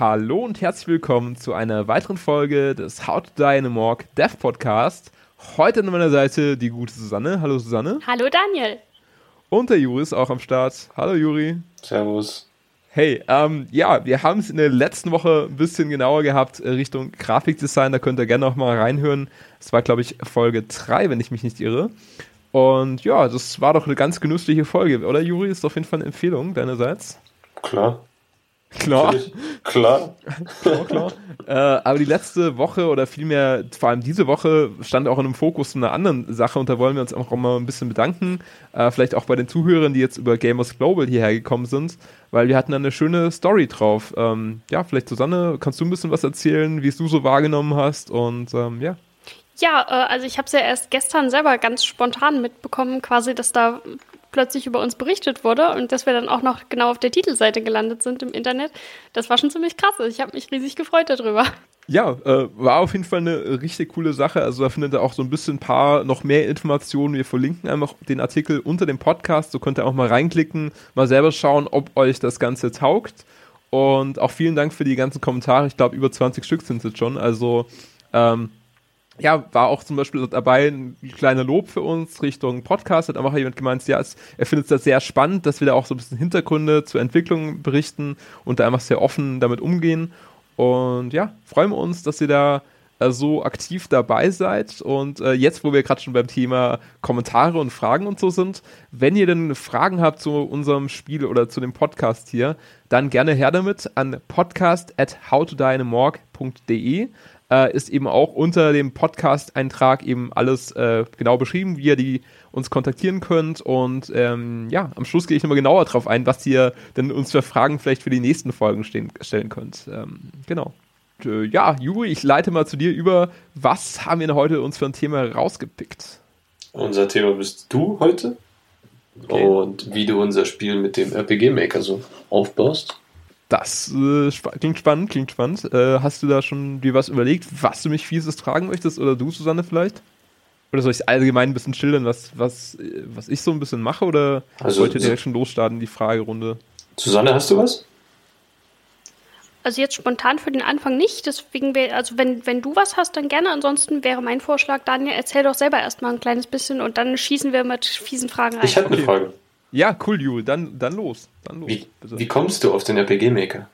Hallo und herzlich willkommen zu einer weiteren Folge des How to Die in a Morgue Dev Podcast. Heute an meiner Seite die gute Susanne. Hallo Susanne. Hallo Daniel. Und der Juri ist auch am Start. Hallo Juri. Servus. Hey, ähm, ja, wir haben es in der letzten Woche ein bisschen genauer gehabt äh, Richtung Grafikdesign. Da könnt ihr gerne noch mal reinhören. Das war, glaube ich, Folge 3, wenn ich mich nicht irre. Und ja, das war doch eine ganz genüssliche Folge, oder Juri? Ist auf jeden Fall eine Empfehlung deinerseits. Klar. Klar. Klar. klar, klar. äh, aber die letzte Woche oder vielmehr vor allem diese Woche stand auch in einem Fokus einer anderen Sache und da wollen wir uns auch mal ein bisschen bedanken. Äh, vielleicht auch bei den Zuhörern, die jetzt über Gamers Global hierher gekommen sind, weil wir hatten da eine schöne Story drauf. Ähm, ja, vielleicht Susanne, kannst du ein bisschen was erzählen, wie es du so wahrgenommen hast und ähm, ja. Ja, äh, also ich habe es ja erst gestern selber ganz spontan mitbekommen, quasi, dass da plötzlich über uns berichtet wurde und dass wir dann auch noch genau auf der Titelseite gelandet sind im Internet. Das war schon ziemlich krass. Ich habe mich riesig gefreut darüber. Ja, äh, war auf jeden Fall eine richtig coole Sache. Also da findet ihr auch so ein bisschen ein paar noch mehr Informationen. Wir verlinken einfach den Artikel unter dem Podcast. So könnt ihr auch mal reinklicken, mal selber schauen, ob euch das Ganze taugt. Und auch vielen Dank für die ganzen Kommentare. Ich glaube, über 20 Stück sind es jetzt schon. Also ähm, ja, war auch zum Beispiel dabei ein kleiner Lob für uns Richtung Podcast. Hat einfach jemand gemeint, ja, es, er findet es das sehr spannend, dass wir da auch so ein bisschen Hintergründe zur Entwicklung berichten und da einfach sehr offen damit umgehen. Und ja, freuen wir uns, dass ihr da äh, so aktiv dabei seid. Und äh, jetzt, wo wir gerade schon beim Thema Kommentare und Fragen und so sind, wenn ihr denn Fragen habt zu unserem Spiel oder zu dem Podcast hier, dann gerne her damit an podcast at äh, ist eben auch unter dem Podcast-Eintrag eben alles äh, genau beschrieben, wie ihr die uns kontaktieren könnt. Und ähm, ja, am Schluss gehe ich nochmal genauer drauf ein, was ihr denn uns für Fragen vielleicht für die nächsten Folgen stehen, stellen könnt. Ähm, genau. Und, äh, ja, Juri, ich leite mal zu dir über. Was haben wir denn heute uns für ein Thema rausgepickt? Unser Thema bist du heute. Okay. Und wie du unser Spiel mit dem RPG-Maker so aufbaust. Das äh, sp klingt spannend, klingt spannend. Äh, hast du da schon dir was überlegt, was du mich fieses tragen möchtest? Oder du, Susanne, vielleicht? Oder soll ich allgemein ein bisschen schildern, was, was, was ich so ein bisschen mache? Oder also, wollt ihr direkt schon losstarten, die Fragerunde? Susanne, hast du was? Also jetzt spontan für den Anfang nicht, deswegen wäre, also wenn, wenn du was hast, dann gerne. Ansonsten wäre mein Vorschlag, Daniel, erzähl doch selber erstmal ein kleines bisschen und dann schießen wir mit fiesen Fragen rein. Ich habe eine okay. Frage. Ja, cool, Jule. Dann, dann los. Dann los wie, wie kommst du auf den RPG-Maker?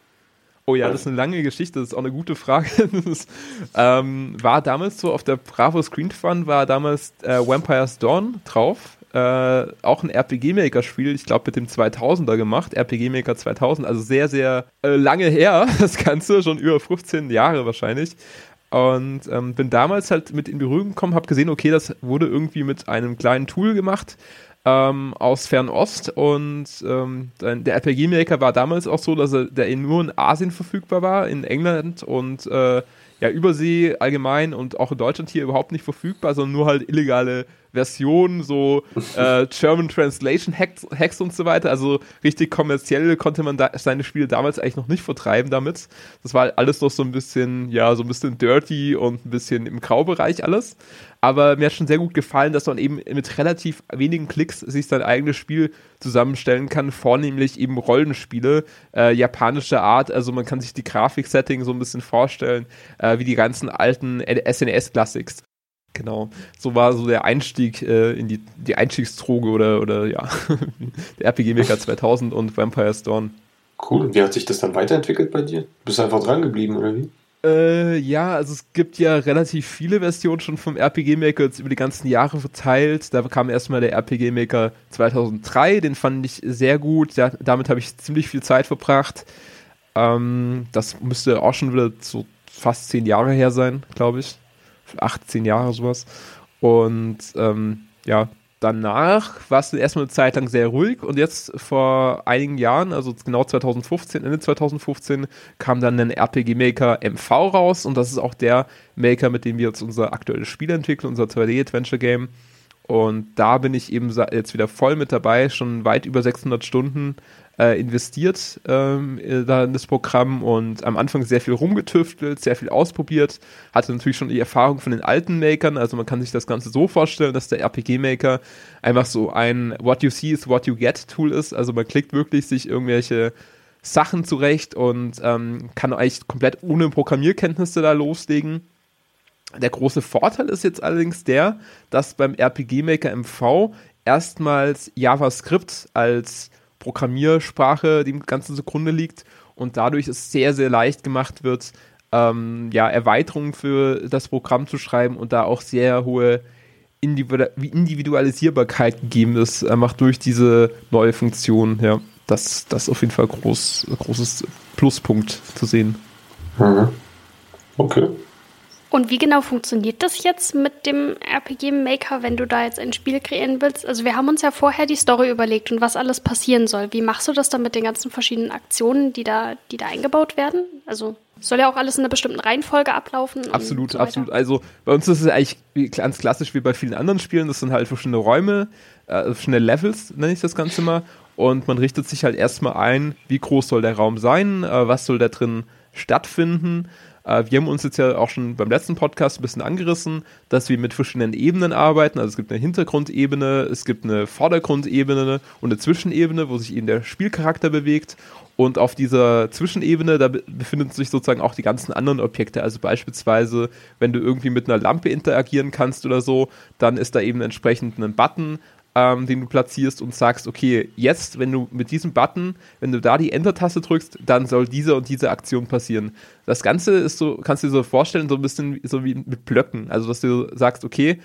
Oh ja, das ist eine lange Geschichte, das ist auch eine gute Frage. Ist, ähm, war damals so auf der Bravo Screen Fun, war damals äh, Vampire's Dawn drauf. Äh, auch ein RPG-Maker-Spiel, ich glaube mit dem 2000er gemacht, RPG-Maker 2000, also sehr, sehr äh, lange her, das Ganze, schon über 15 Jahre wahrscheinlich. Und ähm, bin damals halt mit in Berührung gekommen, habe gesehen, okay, das wurde irgendwie mit einem kleinen Tool gemacht, ähm, aus Fernost und ähm, der RPG Maker war damals auch so, dass er der nur in Asien verfügbar war, in England und äh, ja, Übersee allgemein und auch in Deutschland hier überhaupt nicht verfügbar, sondern nur halt illegale Versionen, so äh, German Translation Hacks, Hacks, und so weiter. Also richtig kommerziell konnte man da seine Spiele damals eigentlich noch nicht vertreiben damit. Das war alles noch so ein bisschen, ja, so ein bisschen dirty und ein bisschen im Graubereich alles. Aber mir hat schon sehr gut gefallen, dass man eben mit relativ wenigen Klicks sich sein eigenes Spiel zusammenstellen kann, vornehmlich eben Rollenspiele äh, japanischer Art. Also man kann sich die Grafiksetting so ein bisschen vorstellen, äh, wie die ganzen alten SNES-Classics. Genau, so war so der Einstieg äh, in die, die Einstiegsdroge oder, oder ja, der RPG Maker 2000 und Vampire's Dawn. Cool, wie hat sich das dann weiterentwickelt bei dir? Bist du einfach dran geblieben oder wie? Äh, ja, also es gibt ja relativ viele Versionen schon vom RPG Maker jetzt über die ganzen Jahre verteilt. Da kam erstmal der RPG Maker 2003, den fand ich sehr gut. Ja, damit habe ich ziemlich viel Zeit verbracht. Ähm, das müsste auch schon wieder so fast zehn Jahre her sein, glaube ich. 18 Jahre sowas. Und ähm, ja, danach war es erstmal eine Zeit lang sehr ruhig und jetzt vor einigen Jahren, also genau 2015, Ende 2015, kam dann ein RPG Maker MV raus und das ist auch der Maker, mit dem wir jetzt unser aktuelles Spiel entwickeln, unser 2D-Adventure-Game. Und da bin ich eben jetzt wieder voll mit dabei, schon weit über 600 Stunden äh, investiert ähm, da in das Programm und am Anfang sehr viel rumgetüftelt, sehr viel ausprobiert, hatte natürlich schon die Erfahrung von den alten Makern, also man kann sich das Ganze so vorstellen, dass der RPG-Maker einfach so ein What you see is what you get Tool ist, also man klickt wirklich sich irgendwelche Sachen zurecht und ähm, kann eigentlich komplett ohne Programmierkenntnisse da loslegen. Der große Vorteil ist jetzt allerdings der, dass beim RPG Maker MV erstmals JavaScript als Programmiersprache dem Ganzen zugrunde liegt und dadurch es sehr, sehr leicht gemacht wird, ähm, ja, Erweiterungen für das Programm zu schreiben und da auch sehr hohe Individualisierbarkeit gegeben ist, einfach durch diese neue Funktion. Ja, das, das ist auf jeden Fall groß, großes Pluspunkt zu sehen. Mhm. Okay. Und wie genau funktioniert das jetzt mit dem RPG Maker, wenn du da jetzt ein Spiel kreieren willst? Also wir haben uns ja vorher die Story überlegt und was alles passieren soll. Wie machst du das dann mit den ganzen verschiedenen Aktionen, die da, die da eingebaut werden? Also soll ja auch alles in einer bestimmten Reihenfolge ablaufen. Absolut, so absolut. Also bei uns ist es eigentlich ganz klassisch wie bei vielen anderen Spielen. Das sind halt verschiedene Räume, äh, verschiedene Levels, nenne ich das Ganze mal. Und man richtet sich halt erstmal ein, wie groß soll der Raum sein, äh, was soll da drin stattfinden wir haben uns jetzt ja auch schon beim letzten Podcast ein bisschen angerissen, dass wir mit verschiedenen Ebenen arbeiten. Also es gibt eine Hintergrundebene, es gibt eine Vordergrundebene und eine Zwischenebene, wo sich eben der Spielcharakter bewegt. Und auf dieser Zwischenebene, da befinden sich sozusagen auch die ganzen anderen Objekte. Also beispielsweise, wenn du irgendwie mit einer Lampe interagieren kannst oder so, dann ist da eben entsprechend ein Button, ähm, den du platzierst und sagst, okay, jetzt, wenn du mit diesem Button, wenn du da die Enter-Taste drückst, dann soll diese und diese Aktion passieren. Das Ganze ist so, kannst du dir so vorstellen, so ein bisschen so wie mit Blöcken. Also, dass du sagst, okay,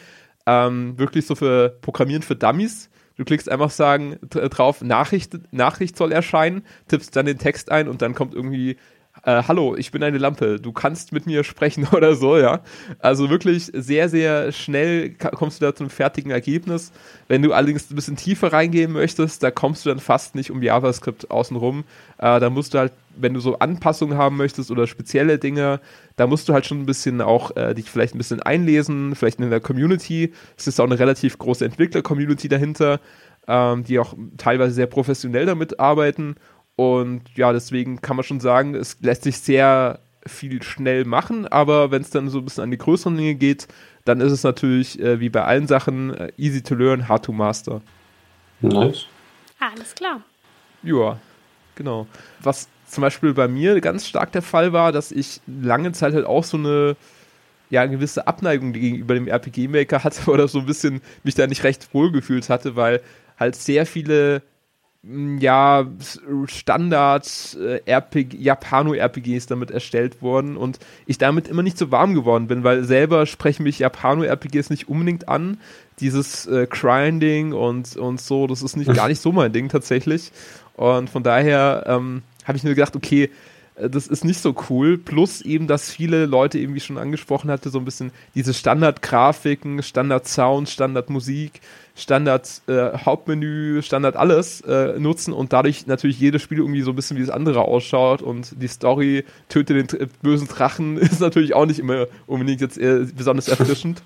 ähm, wirklich so für Programmieren für Dummies. Du klickst einfach sagen drauf, Nachricht, Nachricht soll erscheinen, tippst dann den Text ein und dann kommt irgendwie äh, hallo, ich bin eine Lampe, du kannst mit mir sprechen oder so, ja. Also wirklich sehr, sehr schnell kommst du da zum fertigen Ergebnis. Wenn du allerdings ein bisschen tiefer reingehen möchtest, da kommst du dann fast nicht um JavaScript außenrum. Äh, da musst du halt, wenn du so Anpassungen haben möchtest oder spezielle Dinge, da musst du halt schon ein bisschen auch äh, dich vielleicht ein bisschen einlesen, vielleicht in der Community. Es ist auch eine relativ große Entwickler-Community dahinter, ähm, die auch teilweise sehr professionell damit arbeiten und ja, deswegen kann man schon sagen, es lässt sich sehr viel schnell machen, aber wenn es dann so ein bisschen an die größeren Dinge geht, dann ist es natürlich äh, wie bei allen Sachen äh, easy to learn, hard to master. Nice. Alles klar. Ja, genau. Was zum Beispiel bei mir ganz stark der Fall war, dass ich lange Zeit halt auch so eine ja, eine gewisse Abneigung gegenüber dem RPG-Maker hatte oder so ein bisschen mich da nicht recht wohlgefühlt hatte, weil halt sehr viele ja, Standard äh, RPG, Japano-RPGs damit erstellt wurden und ich damit immer nicht so warm geworden bin, weil selber sprechen mich Japano-RPGs nicht unbedingt an. Dieses äh, Grinding und, und so, das ist nicht gar nicht so mein Ding tatsächlich. Und von daher ähm, habe ich mir gedacht, okay, das ist nicht so cool. Plus eben, dass viele Leute eben, wie schon angesprochen hatte, so ein bisschen diese Standard-Grafiken, Standard-Sound, Standard-Musik Standard äh, Standard alles äh, nutzen und dadurch natürlich jedes Spiel irgendwie so ein bisschen wie das andere ausschaut und die Story töte den äh, bösen Drachen ist natürlich auch nicht immer unbedingt jetzt äh, besonders erfrischend.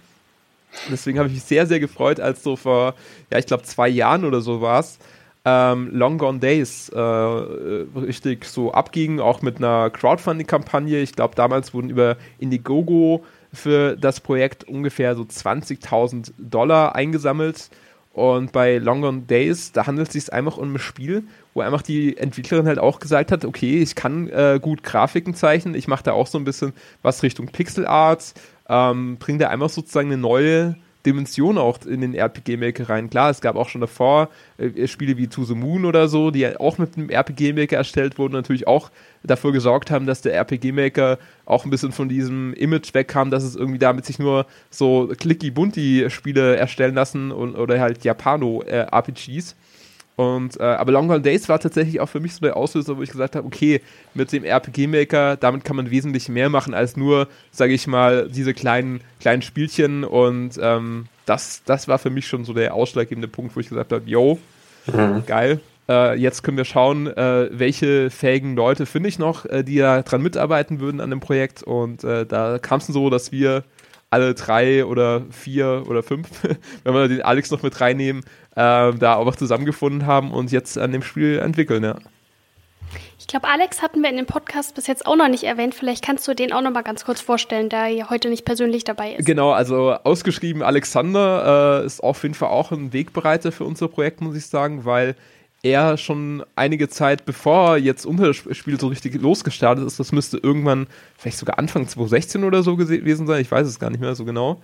Deswegen habe ich mich sehr, sehr gefreut, als so vor, ja, ich glaube zwei Jahren oder so war es, ähm, Long Gone Days äh, richtig so abging, auch mit einer Crowdfunding-Kampagne. Ich glaube, damals wurden über Indiegogo für das Projekt ungefähr so 20.000 Dollar eingesammelt. Und bei Long Gone Days, da handelt es sich einfach um ein Spiel, wo einfach die Entwicklerin halt auch gesagt hat, okay, ich kann äh, gut Grafiken zeichnen, ich mache da auch so ein bisschen was Richtung Pixel Art, ähm, bringe da einfach sozusagen eine neue Dimension auch in den RPG-Maker rein. Klar, es gab auch schon davor äh, Spiele wie To the Moon oder so, die auch mit einem RPG-Maker erstellt wurden, natürlich auch dafür gesorgt haben, dass der RPG-Maker auch ein bisschen von diesem Image wegkam, dass es irgendwie damit sich nur so clicky-bunty-Spiele erstellen lassen und, oder halt Japano-RPGs. Äh, und, äh, aber Long Gone Days war tatsächlich auch für mich so der Auslöser, wo ich gesagt habe, okay, mit dem RPG-Maker, damit kann man wesentlich mehr machen als nur, sage ich mal, diese kleinen, kleinen Spielchen. Und ähm, das, das war für mich schon so der ausschlaggebende Punkt, wo ich gesagt habe, yo, mhm. geil. Äh, jetzt können wir schauen, äh, welche fähigen Leute finde ich noch, äh, die da dran mitarbeiten würden an dem Projekt. Und äh, da kam es so, dass wir alle drei oder vier oder fünf, wenn wir den Alex noch mit reinnehmen, äh, da auch zusammengefunden haben und jetzt an dem Spiel entwickeln, ja. Ich glaube, Alex hatten wir in dem Podcast bis jetzt auch noch nicht erwähnt. Vielleicht kannst du den auch noch mal ganz kurz vorstellen, der hier heute nicht persönlich dabei ist. Genau, also ausgeschrieben Alexander äh, ist auf jeden Fall auch ein Wegbereiter für unser Projekt, muss ich sagen, weil er schon einige Zeit, bevor jetzt unser Spiel so richtig losgestartet ist, das müsste irgendwann vielleicht sogar Anfang 2016 oder so gewesen sein, ich weiß es gar nicht mehr so genau.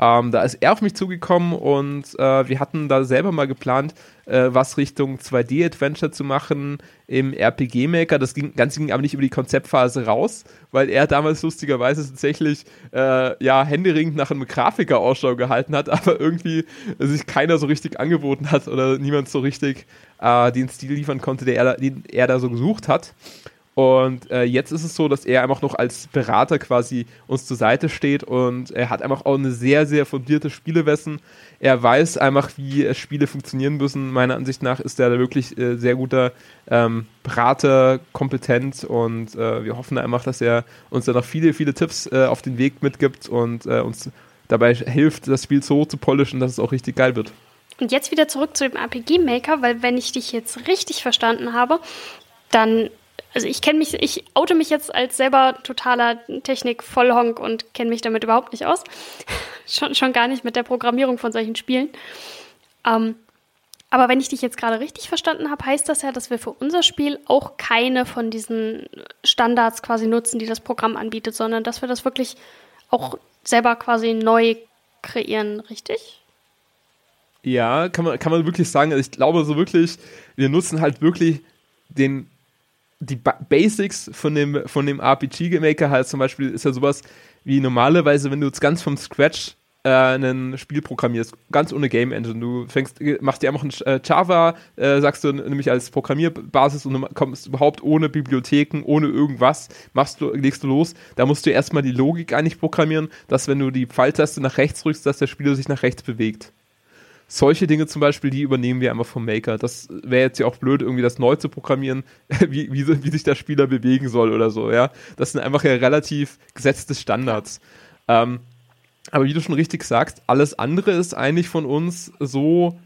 Ähm, da ist er auf mich zugekommen und äh, wir hatten da selber mal geplant, äh, was Richtung 2D-Adventure zu machen im RPG-Maker. Das ging, Ganze ging aber nicht über die Konzeptphase raus, weil er damals lustigerweise tatsächlich äh, ja händeringend nach einem Grafiker Ausschau gehalten hat, aber irgendwie sich keiner so richtig angeboten hat oder niemand so richtig äh, den Stil liefern konnte, der er, den er da so gesucht hat. Und äh, jetzt ist es so, dass er einfach noch als Berater quasi uns zur Seite steht und er hat einfach auch eine sehr, sehr fundierte Spielewissen. Er weiß einfach, wie Spiele funktionieren müssen. Meiner Ansicht nach ist er da wirklich äh, sehr guter ähm, Berater, kompetent und äh, wir hoffen einfach, dass er uns da noch viele, viele Tipps äh, auf den Weg mitgibt und äh, uns dabei hilft, das Spiel so zu polischen, dass es auch richtig geil wird. Und jetzt wieder zurück zu dem RPG-Maker, weil wenn ich dich jetzt richtig verstanden habe, dann also ich kenne mich, ich oute mich jetzt als selber totaler Technik-Vollhonk und kenne mich damit überhaupt nicht aus. schon, schon gar nicht mit der Programmierung von solchen Spielen. Ähm, aber wenn ich dich jetzt gerade richtig verstanden habe, heißt das ja, dass wir für unser Spiel auch keine von diesen Standards quasi nutzen, die das Programm anbietet, sondern dass wir das wirklich auch selber quasi neu kreieren, richtig? Ja, kann man, kann man wirklich sagen. Also ich glaube so wirklich, wir nutzen halt wirklich den die ba Basics von dem, von dem RPG-Maker halt zum Beispiel ist ja sowas wie normalerweise, wenn du jetzt ganz vom Scratch äh, ein Spiel programmierst, ganz ohne Game Engine. Du fängst, machst dir einfach ein äh, Java, äh, sagst du nämlich als Programmierbasis und du kommst überhaupt ohne Bibliotheken, ohne irgendwas, machst du, legst du los. Da musst du erstmal die Logik eigentlich programmieren, dass wenn du die Pfeiltaste nach rechts drückst, dass der Spieler sich nach rechts bewegt solche Dinge zum Beispiel, die übernehmen wir einfach vom Maker. Das wäre jetzt ja auch blöd, irgendwie das neu zu programmieren, wie, wie, wie, sich der Spieler bewegen soll oder so, ja. Das sind einfach ja relativ gesetzte Standards. Ähm, aber wie du schon richtig sagst, alles andere ist eigentlich von uns so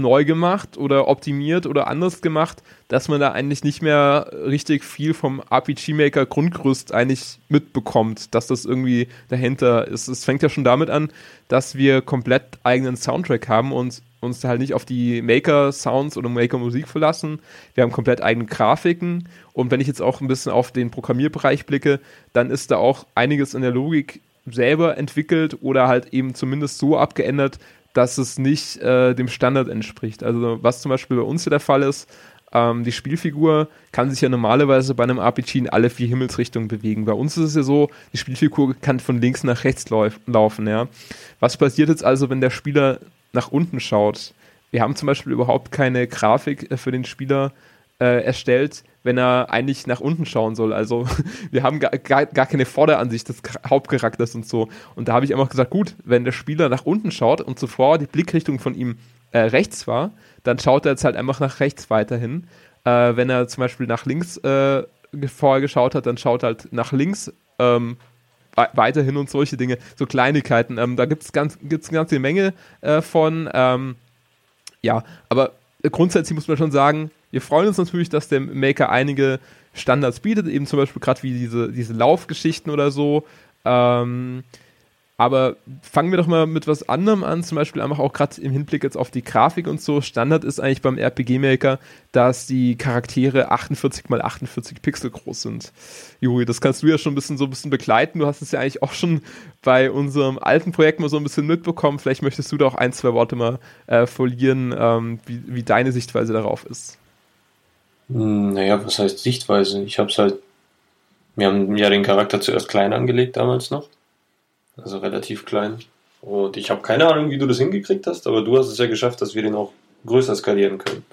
neu gemacht oder optimiert oder anders gemacht, dass man da eigentlich nicht mehr richtig viel vom RPG-Maker Grundgerüst eigentlich mitbekommt, dass das irgendwie dahinter ist. Es fängt ja schon damit an, dass wir komplett eigenen Soundtrack haben und uns halt nicht auf die Maker-Sounds oder Maker-Musik verlassen. Wir haben komplett eigene Grafiken und wenn ich jetzt auch ein bisschen auf den Programmierbereich blicke, dann ist da auch einiges in der Logik selber entwickelt oder halt eben zumindest so abgeändert, dass es nicht äh, dem Standard entspricht. Also was zum Beispiel bei uns der Fall ist, ähm, die Spielfigur kann sich ja normalerweise bei einem RPG in alle vier Himmelsrichtungen bewegen. Bei uns ist es ja so, die Spielfigur kann von links nach rechts lauf laufen. Ja? Was passiert jetzt also, wenn der Spieler nach unten schaut? Wir haben zum Beispiel überhaupt keine Grafik äh, für den Spieler äh, erstellt, wenn er eigentlich nach unten schauen soll. Also wir haben gar, gar, keine Vorderansicht des Hauptcharakters und so. Und da habe ich einfach gesagt, gut, wenn der Spieler nach unten schaut und zuvor die Blickrichtung von ihm äh, rechts war, dann schaut er jetzt halt einfach nach rechts weiterhin. Äh, wenn er zum Beispiel nach links äh, vorher geschaut hat, dann schaut er halt nach links ähm, weiterhin und solche Dinge, so Kleinigkeiten. Ähm, da gibt es ganz, gibt's eine ganze Menge äh, von. Ähm, ja, aber grundsätzlich muss man schon sagen, wir freuen uns natürlich, dass der Maker einige Standards bietet, eben zum Beispiel gerade wie diese, diese Laufgeschichten oder so. Ähm, aber fangen wir doch mal mit was anderem an, zum Beispiel einfach auch gerade im Hinblick jetzt auf die Grafik und so. Standard ist eigentlich beim RPG-Maker, dass die Charaktere 48 mal 48 Pixel groß sind. Juri, das kannst du ja schon ein bisschen so ein bisschen begleiten. Du hast es ja eigentlich auch schon bei unserem alten Projekt mal so ein bisschen mitbekommen. Vielleicht möchtest du da auch ein, zwei Worte mal äh, verlieren, ähm, wie, wie deine Sichtweise darauf ist. Hm, naja, was heißt Sichtweise? Ich hab's halt. Wir haben ja den Charakter zuerst klein angelegt damals noch also relativ klein. Und ich habe keine Ahnung, wie du das hingekriegt hast, aber du hast es ja geschafft, dass wir den auch größer skalieren können.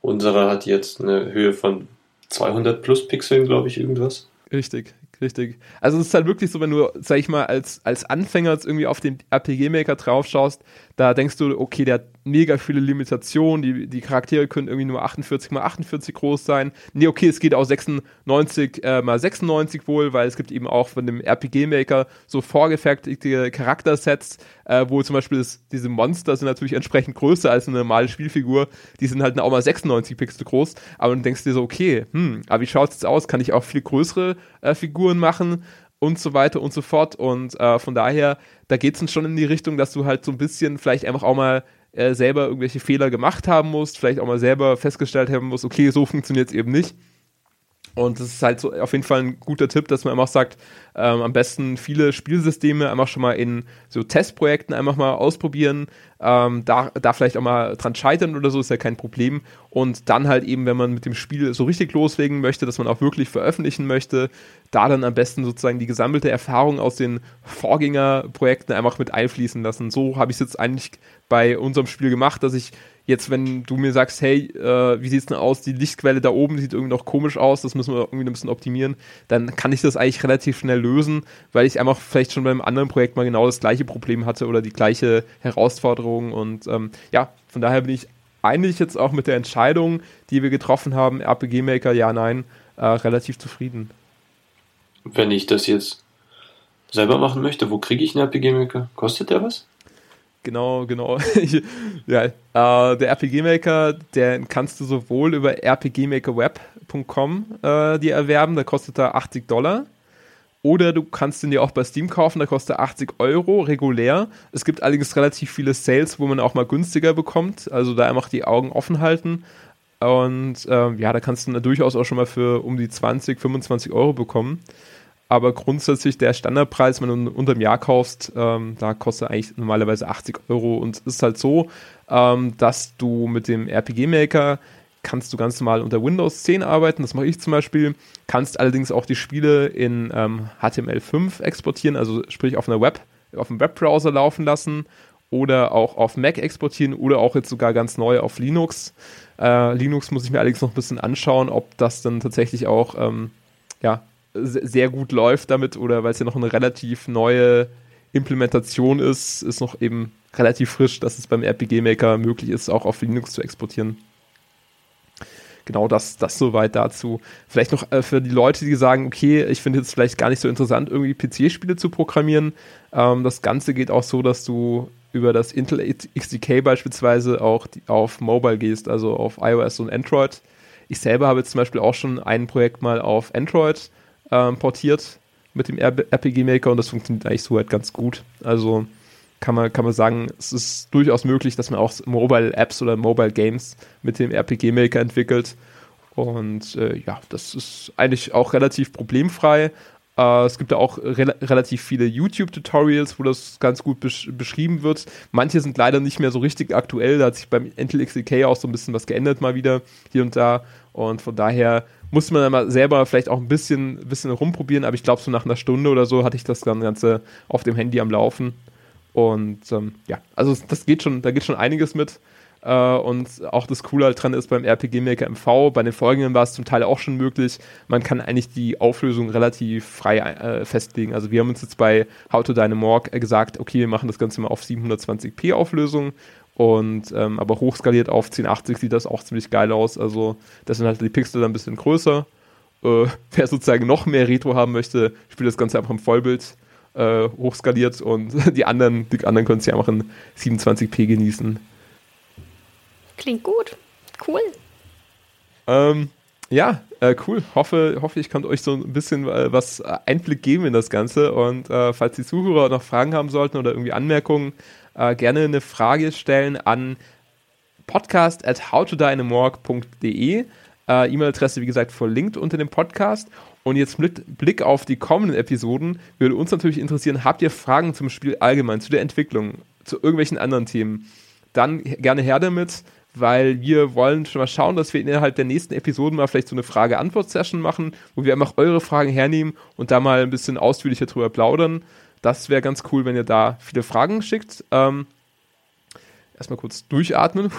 Unsere hat jetzt eine Höhe von 200 plus Pixeln, glaube ich, irgendwas. Richtig, richtig. Also es ist halt wirklich so, wenn du, sag ich mal, als, als Anfänger jetzt irgendwie auf den RPG-Maker drauf schaust, da denkst du, okay, der hat mega viele Limitationen, die, die Charaktere können irgendwie nur 48 mal 48 groß sein. Nee, okay, es geht auch 96 äh, mal 96 wohl, weil es gibt eben auch von dem RPG-Maker so vorgefertigte Charaktersets, äh, wo zum Beispiel das, diese Monster sind natürlich entsprechend größer als eine normale Spielfigur. Die sind halt auch mal 96 Pixel groß, aber du denkst dir so, okay, hm, aber wie schaut es jetzt aus? Kann ich auch viel größere äh, Figuren machen? Und so weiter und so fort. Und äh, von daher, da geht es schon in die Richtung, dass du halt so ein bisschen vielleicht einfach auch mal äh, selber irgendwelche Fehler gemacht haben musst, vielleicht auch mal selber festgestellt haben musst, okay, so funktioniert es eben nicht. Und das ist halt so auf jeden Fall ein guter Tipp, dass man einfach sagt, ähm, am besten viele Spielsysteme einfach schon mal in so Testprojekten einfach mal ausprobieren, ähm, da, da vielleicht auch mal dran scheitern oder so, ist ja kein Problem. Und dann halt eben, wenn man mit dem Spiel so richtig loslegen möchte, dass man auch wirklich veröffentlichen möchte, da dann am besten sozusagen die gesammelte Erfahrung aus den Vorgängerprojekten einfach mit einfließen lassen. So habe ich es jetzt eigentlich bei unserem Spiel gemacht, dass ich jetzt, wenn du mir sagst, hey, äh, wie sieht es denn aus, die Lichtquelle da oben sieht irgendwie noch komisch aus, das müssen wir irgendwie ein bisschen optimieren, dann kann ich das eigentlich relativ schnell lösen, weil ich einfach vielleicht schon beim anderen Projekt mal genau das gleiche Problem hatte oder die gleiche Herausforderung und ähm, ja, von daher bin ich eigentlich jetzt auch mit der Entscheidung, die wir getroffen haben, RPG Maker, ja, nein, äh, relativ zufrieden. Wenn ich das jetzt selber machen möchte, wo kriege ich einen RPG Maker? Kostet der was? Genau, genau. ja, äh, der RPG Maker, den kannst du sowohl über rpgmakerweb.com äh, dir erwerben, da kostet er 80 Dollar. Oder du kannst ihn dir auch bei Steam kaufen, da kostet er 80 Euro regulär. Es gibt allerdings relativ viele Sales, wo man auch mal günstiger bekommt. Also da einfach die Augen offen halten. Und äh, ja, da kannst du durchaus auch schon mal für um die 20, 25 Euro bekommen aber grundsätzlich der Standardpreis, wenn du unter dem Jahr kaufst, ähm, da kostet eigentlich normalerweise 80 Euro. Und es ist halt so, ähm, dass du mit dem RPG Maker kannst du ganz normal unter Windows 10 arbeiten, das mache ich zum Beispiel, kannst allerdings auch die Spiele in ähm, HTML5 exportieren, also sprich auf einer Web, auf einem Webbrowser laufen lassen oder auch auf Mac exportieren oder auch jetzt sogar ganz neu auf Linux. Äh, Linux muss ich mir allerdings noch ein bisschen anschauen, ob das dann tatsächlich auch ähm, ja, sehr gut läuft damit oder weil es ja noch eine relativ neue Implementation ist, ist noch eben relativ frisch, dass es beim RPG Maker möglich ist, auch auf Linux zu exportieren. Genau das, das soweit dazu. Vielleicht noch äh, für die Leute, die sagen, okay, ich finde es vielleicht gar nicht so interessant, irgendwie PC-Spiele zu programmieren. Ähm, das Ganze geht auch so, dass du über das Intel XDK beispielsweise auch die, auf Mobile gehst, also auf iOS und Android. Ich selber habe jetzt zum Beispiel auch schon ein Projekt mal auf Android ähm, portiert mit dem RPG Maker und das funktioniert eigentlich so halt ganz gut. Also kann man, kann man sagen, es ist durchaus möglich, dass man auch Mobile Apps oder Mobile Games mit dem RPG Maker entwickelt. Und äh, ja, das ist eigentlich auch relativ problemfrei. Äh, es gibt da auch re relativ viele YouTube-Tutorials, wo das ganz gut besch beschrieben wird. Manche sind leider nicht mehr so richtig aktuell. Da hat sich beim Intel XDK auch so ein bisschen was geändert mal wieder hier und da. Und von daher muss man dann mal selber vielleicht auch ein bisschen, bisschen rumprobieren, aber ich glaube, so nach einer Stunde oder so hatte ich das Ganze auf dem Handy am Laufen. Und ähm, ja, also das geht schon, da geht schon einiges mit. Äh, und auch das Coole halt dran ist beim RPG Maker MV, bei den Folgenden war es zum Teil auch schon möglich. Man kann eigentlich die Auflösung relativ frei äh, festlegen. Also wir haben uns jetzt bei How to Dynamorg gesagt, okay, wir machen das Ganze mal auf 720p Auflösung und ähm, aber hochskaliert auf 1080 sieht das auch ziemlich geil aus. Also das sind halt die Pixel dann ein bisschen größer. Äh, wer sozusagen noch mehr Retro haben möchte, spielt das Ganze einfach im Vollbild äh, hochskaliert und die anderen, die anderen können es ja einfach in 27p genießen. Klingt gut. Cool. Ähm, ja, äh, cool. Hoffe, hoffe, ich konnte euch so ein bisschen äh, was Einblick geben in das Ganze. Und äh, falls die Zuhörer noch Fragen haben sollten oder irgendwie Anmerkungen, äh, gerne eine Frage stellen an podcast at howtodynamorg.de. Äh, E-Mail-Adresse, wie gesagt, verlinkt unter dem Podcast. Und jetzt mit Blick auf die kommenden Episoden würde uns natürlich interessieren, habt ihr Fragen zum Spiel allgemein, zu der Entwicklung, zu irgendwelchen anderen Themen? Dann gerne her damit, weil wir wollen schon mal schauen, dass wir innerhalb der nächsten Episoden mal vielleicht so eine Frage-Antwort-Session machen, wo wir einfach eure Fragen hernehmen und da mal ein bisschen ausführlicher drüber plaudern. Das wäre ganz cool, wenn ihr da viele Fragen schickt. Ähm, erstmal kurz durchatmen.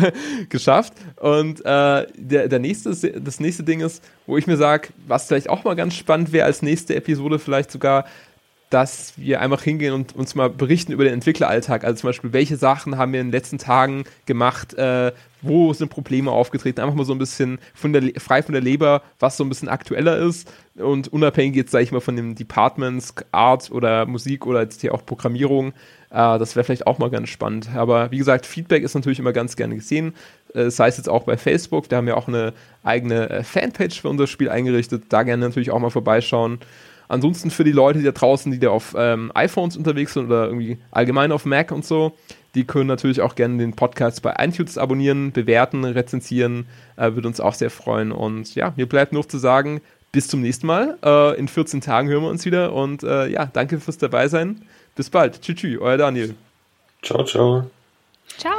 Geschafft. Und äh, der, der nächste, das nächste Ding ist, wo ich mir sage, was vielleicht auch mal ganz spannend wäre, als nächste Episode vielleicht sogar, dass wir einfach hingehen und uns mal berichten über den Entwickleralltag. Also zum Beispiel, welche Sachen haben wir in den letzten Tagen gemacht, äh, wo sind Probleme aufgetreten, einfach mal so ein bisschen von der, frei von der Leber, was so ein bisschen aktueller ist und unabhängig jetzt, sage ich mal, von den Departments, Art oder Musik oder jetzt hier auch Programmierung, äh, das wäre vielleicht auch mal ganz spannend. Aber wie gesagt, Feedback ist natürlich immer ganz gerne gesehen, äh, sei es jetzt auch bei Facebook, da haben wir auch eine eigene äh, Fanpage für unser Spiel eingerichtet, da gerne natürlich auch mal vorbeischauen. Ansonsten für die Leute die da draußen, die da auf ähm, iPhones unterwegs sind oder irgendwie allgemein auf Mac und so, die können natürlich auch gerne den Podcast bei iTunes abonnieren, bewerten, rezensieren. Äh, würde uns auch sehr freuen. Und ja, mir bleibt nur zu sagen, bis zum nächsten Mal. Äh, in 14 Tagen hören wir uns wieder. Und äh, ja, danke fürs Dabeisein. Bis bald. Tschüss, tschüss, euer Daniel. Ciao, ciao. Ciao.